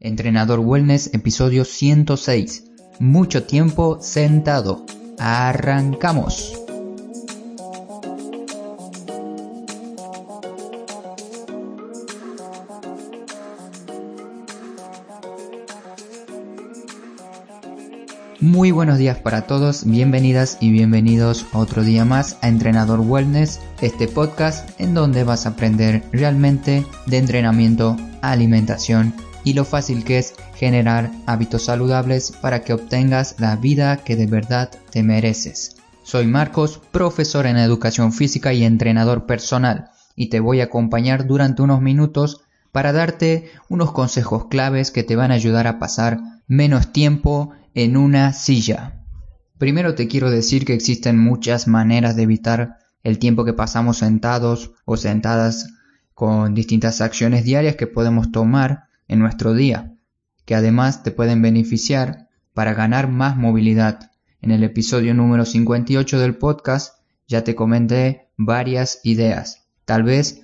Entrenador Wellness, episodio 106. Mucho tiempo sentado. Arrancamos. Muy buenos días para todos, bienvenidas y bienvenidos otro día más a Entrenador Wellness, este podcast en donde vas a aprender realmente de entrenamiento, alimentación y lo fácil que es generar hábitos saludables para que obtengas la vida que de verdad te mereces. Soy Marcos, profesor en educación física y entrenador personal, y te voy a acompañar durante unos minutos para darte unos consejos claves que te van a ayudar a pasar menos tiempo en una silla. Primero te quiero decir que existen muchas maneras de evitar el tiempo que pasamos sentados o sentadas con distintas acciones diarias que podemos tomar en nuestro día, que además te pueden beneficiar para ganar más movilidad. En el episodio número 58 del podcast ya te comenté varias ideas. Tal vez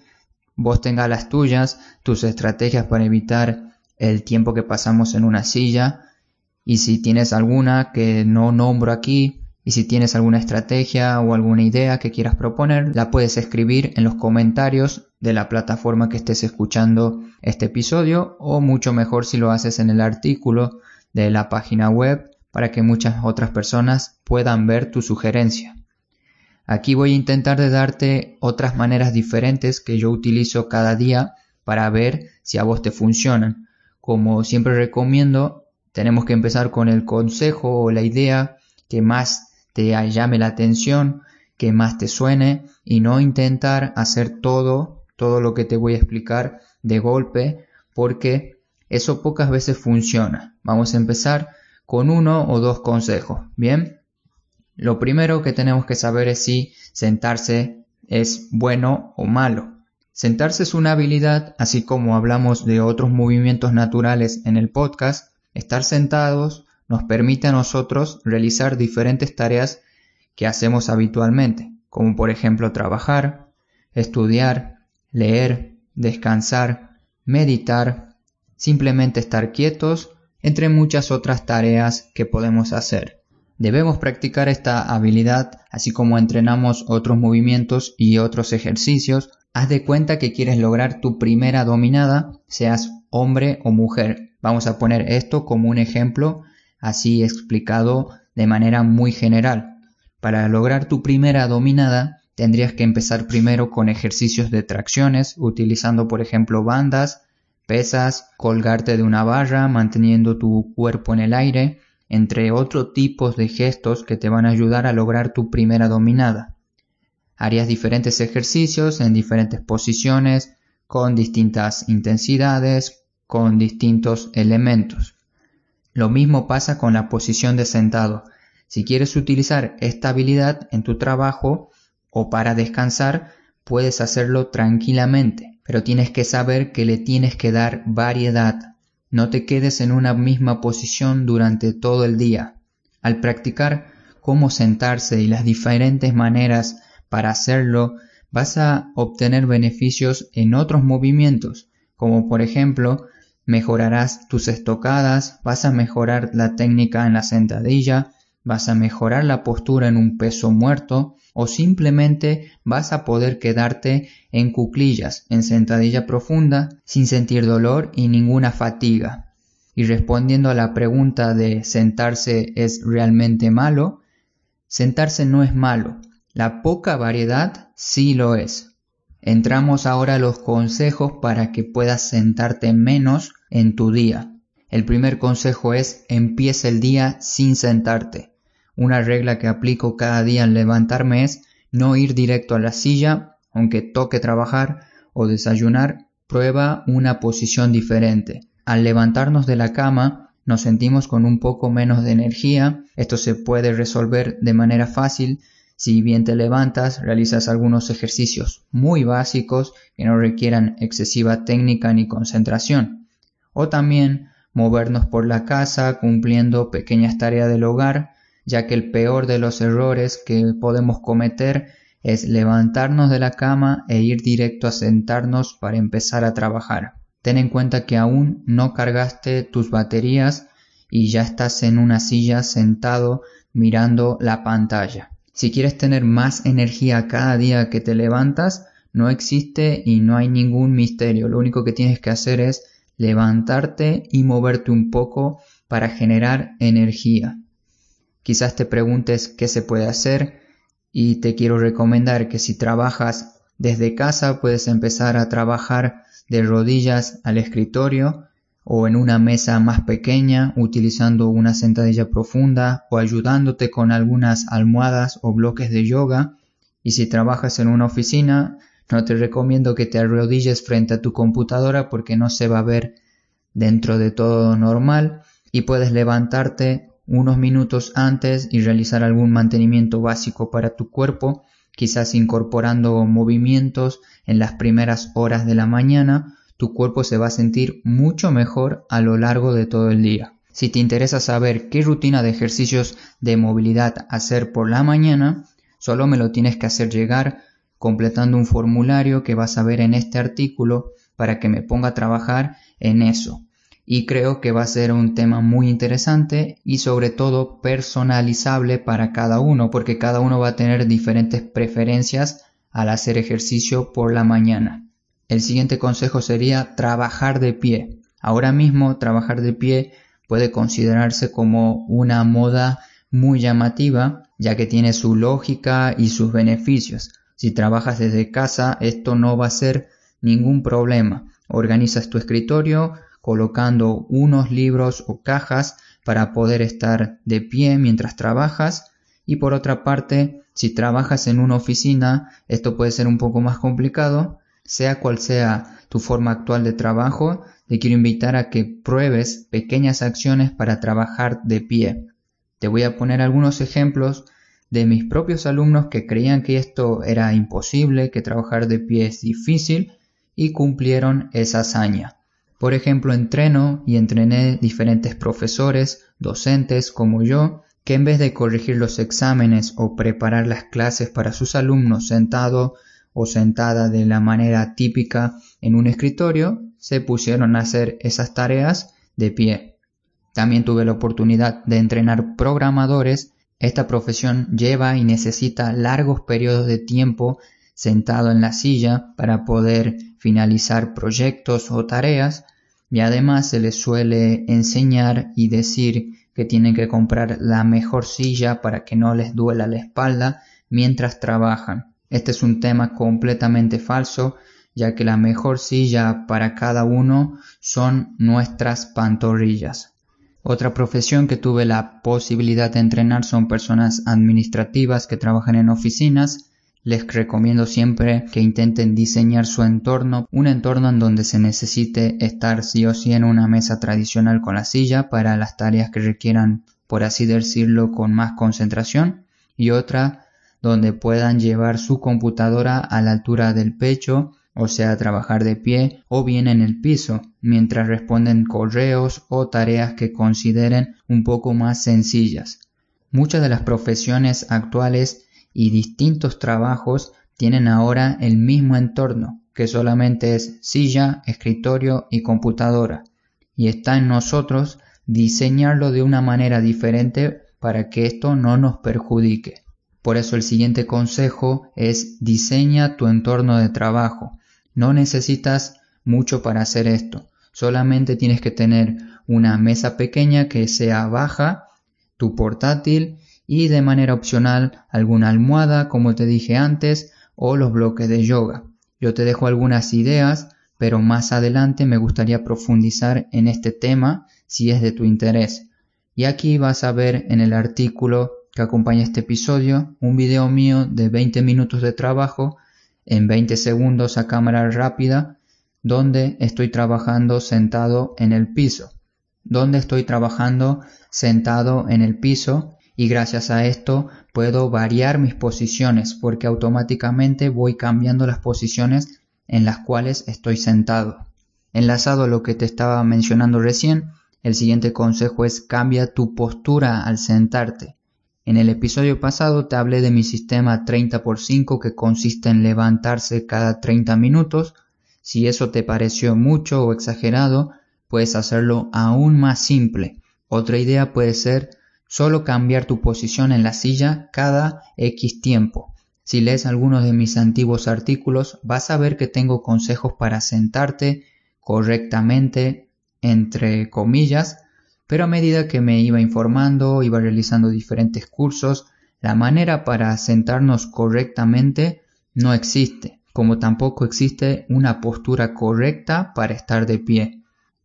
vos tengas las tuyas, tus estrategias para evitar el tiempo que pasamos en una silla y si tienes alguna que no nombro aquí, y si tienes alguna estrategia o alguna idea que quieras proponer, la puedes escribir en los comentarios de la plataforma que estés escuchando este episodio o mucho mejor si lo haces en el artículo de la página web para que muchas otras personas puedan ver tu sugerencia. Aquí voy a intentar de darte otras maneras diferentes que yo utilizo cada día para ver si a vos te funcionan. Como siempre recomiendo, tenemos que empezar con el consejo o la idea que más te llame la atención, que más te suene y no intentar hacer todo, todo lo que te voy a explicar de golpe, porque eso pocas veces funciona. Vamos a empezar con uno o dos consejos, ¿bien? Lo primero que tenemos que saber es si sentarse es bueno o malo. Sentarse es una habilidad, así como hablamos de otros movimientos naturales en el podcast, Estar sentados nos permite a nosotros realizar diferentes tareas que hacemos habitualmente, como por ejemplo trabajar, estudiar, leer, descansar, meditar, simplemente estar quietos, entre muchas otras tareas que podemos hacer. Debemos practicar esta habilidad así como entrenamos otros movimientos y otros ejercicios. Haz de cuenta que quieres lograr tu primera dominada, seas hombre o mujer. Vamos a poner esto como un ejemplo así explicado de manera muy general. Para lograr tu primera dominada tendrías que empezar primero con ejercicios de tracciones utilizando por ejemplo bandas, pesas, colgarte de una barra, manteniendo tu cuerpo en el aire, entre otros tipos de gestos que te van a ayudar a lograr tu primera dominada. Harías diferentes ejercicios en diferentes posiciones, con distintas intensidades, con distintos elementos. Lo mismo pasa con la posición de sentado. Si quieres utilizar esta habilidad en tu trabajo o para descansar, puedes hacerlo tranquilamente, pero tienes que saber que le tienes que dar variedad. No te quedes en una misma posición durante todo el día. Al practicar cómo sentarse y las diferentes maneras para hacerlo, vas a obtener beneficios en otros movimientos, como por ejemplo mejorarás tus estocadas, vas a mejorar la técnica en la sentadilla, vas a mejorar la postura en un peso muerto o simplemente vas a poder quedarte en cuclillas, en sentadilla profunda, sin sentir dolor y ninguna fatiga. Y respondiendo a la pregunta de sentarse es realmente malo, sentarse no es malo, la poca variedad sí lo es. Entramos ahora a los consejos para que puedas sentarte menos en tu día. El primer consejo es empieza el día sin sentarte. Una regla que aplico cada día al levantarme es no ir directo a la silla, aunque toque trabajar o desayunar, prueba una posición diferente. Al levantarnos de la cama, nos sentimos con un poco menos de energía. Esto se puede resolver de manera fácil si bien te levantas, realizas algunos ejercicios muy básicos que no requieran excesiva técnica ni concentración. O también movernos por la casa cumpliendo pequeñas tareas del hogar, ya que el peor de los errores que podemos cometer es levantarnos de la cama e ir directo a sentarnos para empezar a trabajar. ten en cuenta que aún no cargaste tus baterías y ya estás en una silla sentado mirando la pantalla. Si quieres tener más energía cada día que te levantas, no existe y no hay ningún misterio. Lo único que tienes que hacer es levantarte y moverte un poco para generar energía. Quizás te preguntes qué se puede hacer y te quiero recomendar que si trabajas desde casa puedes empezar a trabajar de rodillas al escritorio o en una mesa más pequeña utilizando una sentadilla profunda o ayudándote con algunas almohadas o bloques de yoga. Y si trabajas en una oficina, no te recomiendo que te arrodilles frente a tu computadora porque no se va a ver dentro de todo normal y puedes levantarte unos minutos antes y realizar algún mantenimiento básico para tu cuerpo, quizás incorporando movimientos en las primeras horas de la mañana tu cuerpo se va a sentir mucho mejor a lo largo de todo el día. Si te interesa saber qué rutina de ejercicios de movilidad hacer por la mañana, solo me lo tienes que hacer llegar completando un formulario que vas a ver en este artículo para que me ponga a trabajar en eso. Y creo que va a ser un tema muy interesante y sobre todo personalizable para cada uno, porque cada uno va a tener diferentes preferencias al hacer ejercicio por la mañana. El siguiente consejo sería trabajar de pie. Ahora mismo trabajar de pie puede considerarse como una moda muy llamativa, ya que tiene su lógica y sus beneficios. Si trabajas desde casa, esto no va a ser ningún problema. Organizas tu escritorio colocando unos libros o cajas para poder estar de pie mientras trabajas. Y por otra parte, si trabajas en una oficina, esto puede ser un poco más complicado, sea cual sea tu forma actual de trabajo, te quiero invitar a que pruebes pequeñas acciones para trabajar de pie. Te voy a poner algunos ejemplos de mis propios alumnos que creían que esto era imposible, que trabajar de pie es difícil y cumplieron esa hazaña. Por ejemplo, entreno y entrené diferentes profesores, docentes como yo, que en vez de corregir los exámenes o preparar las clases para sus alumnos sentado o sentada de la manera típica en un escritorio, se pusieron a hacer esas tareas de pie. También tuve la oportunidad de entrenar programadores. Esta profesión lleva y necesita largos periodos de tiempo sentado en la silla para poder finalizar proyectos o tareas y además se les suele enseñar y decir que tienen que comprar la mejor silla para que no les duela la espalda mientras trabajan. Este es un tema completamente falso, ya que la mejor silla para cada uno son nuestras pantorrillas. Otra profesión que tuve la posibilidad de entrenar son personas administrativas que trabajan en oficinas. Les recomiendo siempre que intenten diseñar su entorno, un entorno en donde se necesite estar sí o sí en una mesa tradicional con la silla para las tareas que requieran, por así decirlo, con más concentración, y otra donde puedan llevar su computadora a la altura del pecho, o sea, trabajar de pie o bien en el piso, mientras responden correos o tareas que consideren un poco más sencillas. Muchas de las profesiones actuales y distintos trabajos tienen ahora el mismo entorno, que solamente es silla, escritorio y computadora, y está en nosotros diseñarlo de una manera diferente para que esto no nos perjudique. Por eso el siguiente consejo es diseña tu entorno de trabajo. No necesitas mucho para hacer esto. Solamente tienes que tener una mesa pequeña que sea baja, tu portátil y de manera opcional alguna almohada como te dije antes o los bloques de yoga. Yo te dejo algunas ideas, pero más adelante me gustaría profundizar en este tema si es de tu interés. Y aquí vas a ver en el artículo que acompaña este episodio, un video mío de 20 minutos de trabajo en 20 segundos a cámara rápida, donde estoy trabajando sentado en el piso, donde estoy trabajando sentado en el piso y gracias a esto puedo variar mis posiciones porque automáticamente voy cambiando las posiciones en las cuales estoy sentado. Enlazado a lo que te estaba mencionando recién, el siguiente consejo es cambia tu postura al sentarte. En el episodio pasado te hablé de mi sistema 30 x 5 que consiste en levantarse cada 30 minutos, Si eso te pareció mucho o exagerado, puedes hacerlo aún más simple. Otra idea puede ser solo cambiar tu posición en la silla cada X tiempo. Si lees algunos de mis antiguos artículos, vas a ver que tengo consejos para sentarte correctamente, entre comillas, pero a medida que me iba informando, iba realizando diferentes cursos, la manera para sentarnos correctamente no existe, como tampoco existe una postura correcta para estar de pie.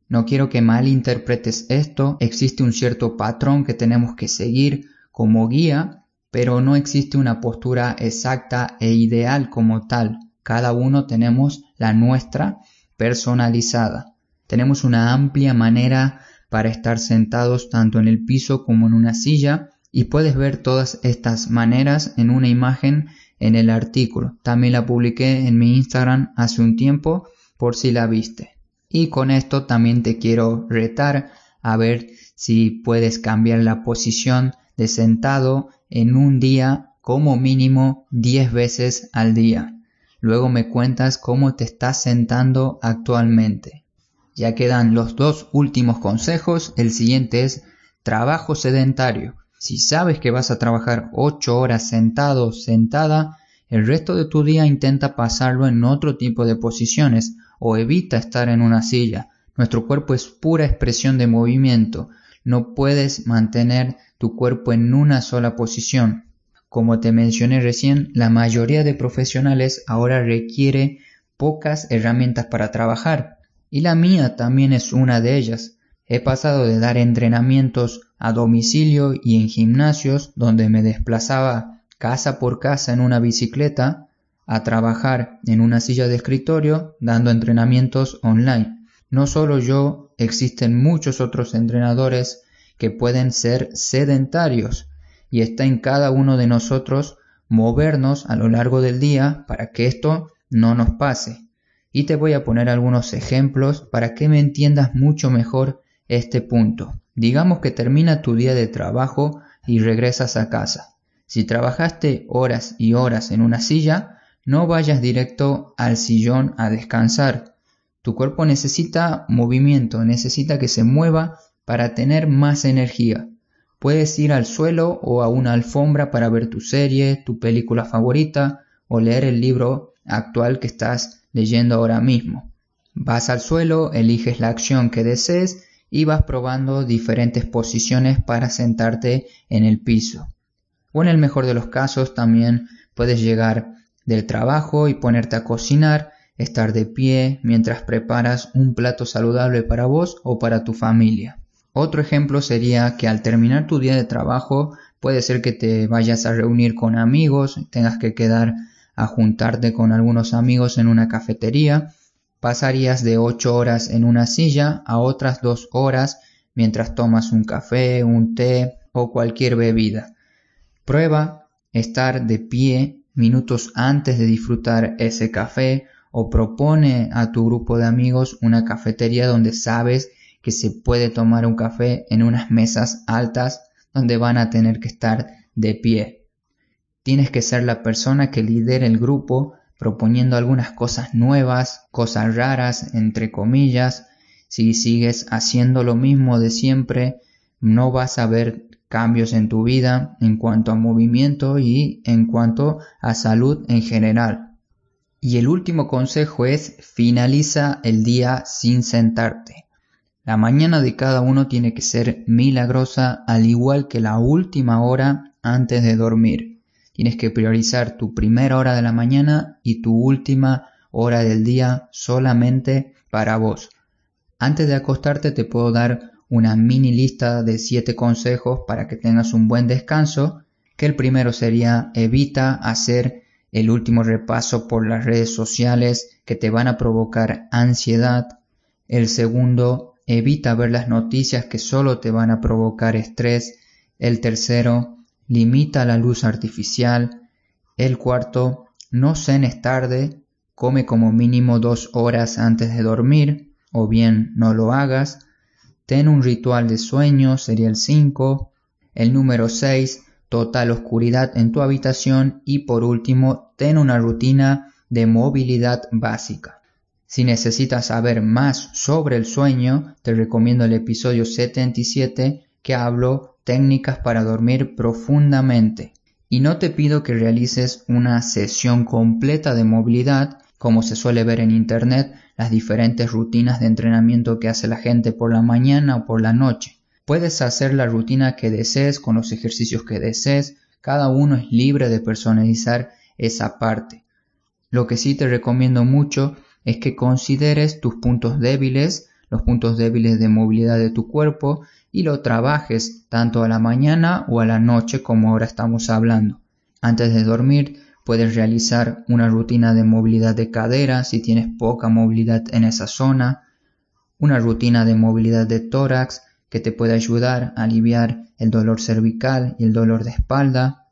No quiero que malinterpretes esto, existe un cierto patrón que tenemos que seguir como guía, pero no existe una postura exacta e ideal como tal. Cada uno tenemos la nuestra personalizada. Tenemos una amplia manera para estar sentados tanto en el piso como en una silla y puedes ver todas estas maneras en una imagen en el artículo. También la publiqué en mi Instagram hace un tiempo por si la viste. Y con esto también te quiero retar a ver si puedes cambiar la posición de sentado en un día como mínimo 10 veces al día. Luego me cuentas cómo te estás sentando actualmente. Ya quedan los dos últimos consejos. El siguiente es trabajo sedentario. Si sabes que vas a trabajar 8 horas sentado sentada, el resto de tu día intenta pasarlo en otro tipo de posiciones o evita estar en una silla. Nuestro cuerpo es pura expresión de movimiento. No puedes mantener tu cuerpo en una sola posición. Como te mencioné recién, la mayoría de profesionales ahora requiere pocas herramientas para trabajar y la mía también es una de ellas. He pasado de dar entrenamientos a domicilio y en gimnasios donde me desplazaba casa por casa en una bicicleta a trabajar en una silla de escritorio dando entrenamientos online. No solo yo, existen muchos otros entrenadores que pueden ser sedentarios y está en cada uno de nosotros movernos a lo largo del día para que esto no nos pase. Y te voy a poner algunos ejemplos para que me entiendas mucho mejor este punto. Digamos que termina tu día de trabajo y regresas a casa. Si trabajaste horas y horas en una silla, no vayas directo al sillón a descansar. Tu cuerpo necesita movimiento, necesita que se mueva para tener más energía. Puedes ir al suelo o a una alfombra para ver tu serie, tu película favorita o leer el libro actual que estás leyendo ahora mismo. Vas al suelo, eliges la acción que desees y vas probando diferentes posiciones para sentarte en el piso. O en el mejor de los casos también puedes llegar del trabajo y ponerte a cocinar, estar de pie mientras preparas un plato saludable para vos o para tu familia. Otro ejemplo sería que al terminar tu día de trabajo puede ser que te vayas a reunir con amigos, tengas que quedar a juntarte con algunos amigos en una cafetería, pasarías de 8 horas en una silla a otras 2 horas mientras tomas un café, un té o cualquier bebida. Prueba estar de pie minutos antes de disfrutar ese café o propone a tu grupo de amigos una cafetería donde sabes que se puede tomar un café en unas mesas altas donde van a tener que estar de pie. Tienes que ser la persona que lidere el grupo proponiendo algunas cosas nuevas, cosas raras, entre comillas. Si sigues haciendo lo mismo de siempre, no vas a ver cambios en tu vida en cuanto a movimiento y en cuanto a salud en general. Y el último consejo es finaliza el día sin sentarte. La mañana de cada uno tiene que ser milagrosa al igual que la última hora antes de dormir. Tienes que priorizar tu primera hora de la mañana y tu última hora del día solamente para vos. Antes de acostarte te puedo dar una mini lista de 7 consejos para que tengas un buen descanso, que el primero sería evita hacer el último repaso por las redes sociales que te van a provocar ansiedad. El segundo, evita ver las noticias que solo te van a provocar estrés. El tercero, limita la luz artificial. El cuarto, no cenes tarde, come como mínimo dos horas antes de dormir, o bien no lo hagas. Ten un ritual de sueño, sería el 5. El número 6, total oscuridad en tu habitación. Y por último, ten una rutina de movilidad básica. Si necesitas saber más sobre el sueño, te recomiendo el episodio 77 que hablo técnicas para dormir profundamente. Y no te pido que realices una sesión completa de movilidad, como se suele ver en Internet, las diferentes rutinas de entrenamiento que hace la gente por la mañana o por la noche. Puedes hacer la rutina que desees con los ejercicios que desees, cada uno es libre de personalizar esa parte. Lo que sí te recomiendo mucho es que consideres tus puntos débiles, los puntos débiles de movilidad de tu cuerpo y lo trabajes tanto a la mañana o a la noche como ahora estamos hablando. Antes de dormir puedes realizar una rutina de movilidad de cadera si tienes poca movilidad en esa zona, una rutina de movilidad de tórax que te puede ayudar a aliviar el dolor cervical y el dolor de espalda.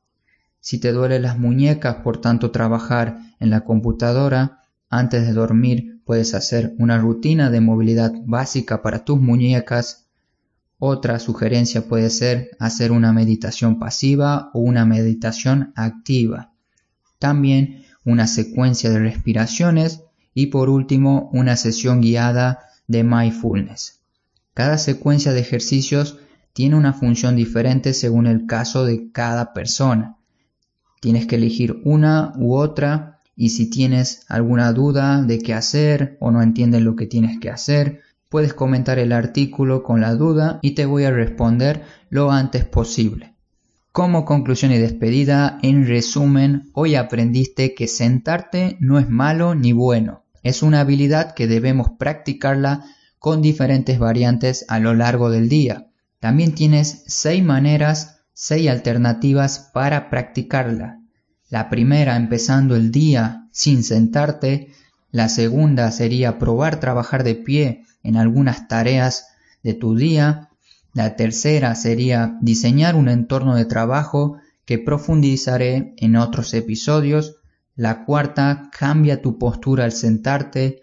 Si te duelen las muñecas por tanto trabajar en la computadora, antes de dormir puedes hacer una rutina de movilidad básica para tus muñecas otra sugerencia puede ser hacer una meditación pasiva o una meditación activa. También una secuencia de respiraciones y por último una sesión guiada de mindfulness. Cada secuencia de ejercicios tiene una función diferente según el caso de cada persona. Tienes que elegir una u otra y si tienes alguna duda de qué hacer o no entiendes lo que tienes que hacer, Puedes comentar el artículo con la duda y te voy a responder lo antes posible. Como conclusión y despedida, en resumen, hoy aprendiste que sentarte no es malo ni bueno. Es una habilidad que debemos practicarla con diferentes variantes a lo largo del día. También tienes seis maneras, seis alternativas para practicarla. La primera empezando el día sin sentarte, la segunda sería probar trabajar de pie en algunas tareas de tu día. La tercera sería diseñar un entorno de trabajo que profundizaré en otros episodios. La cuarta, cambia tu postura al sentarte.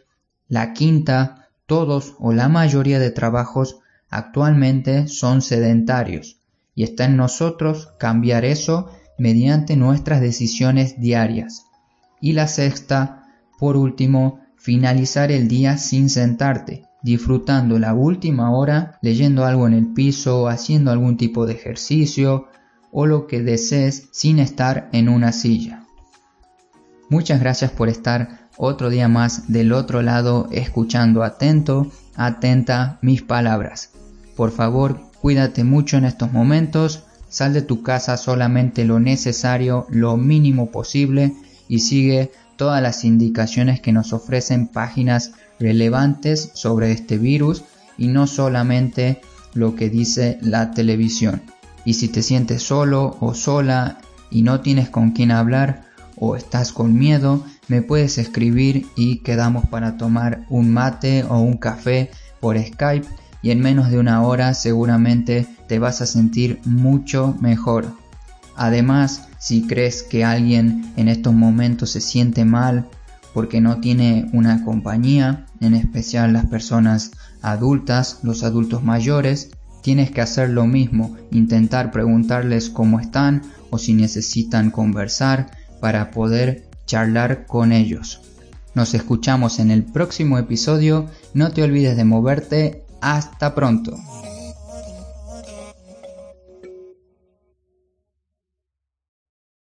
La quinta, todos o la mayoría de trabajos actualmente son sedentarios y está en nosotros cambiar eso mediante nuestras decisiones diarias. Y la sexta, por último, finalizar el día sin sentarte, disfrutando la última hora, leyendo algo en el piso, haciendo algún tipo de ejercicio o lo que desees sin estar en una silla. Muchas gracias por estar otro día más del otro lado escuchando atento, atenta mis palabras. Por favor, cuídate mucho en estos momentos, sal de tu casa solamente lo necesario, lo mínimo posible y sigue todas las indicaciones que nos ofrecen páginas relevantes sobre este virus y no solamente lo que dice la televisión. Y si te sientes solo o sola y no tienes con quién hablar o estás con miedo, me puedes escribir y quedamos para tomar un mate o un café por Skype y en menos de una hora seguramente te vas a sentir mucho mejor. Además, si crees que alguien en estos momentos se siente mal porque no tiene una compañía, en especial las personas adultas, los adultos mayores, tienes que hacer lo mismo, intentar preguntarles cómo están o si necesitan conversar para poder charlar con ellos. Nos escuchamos en el próximo episodio, no te olvides de moverte, hasta pronto.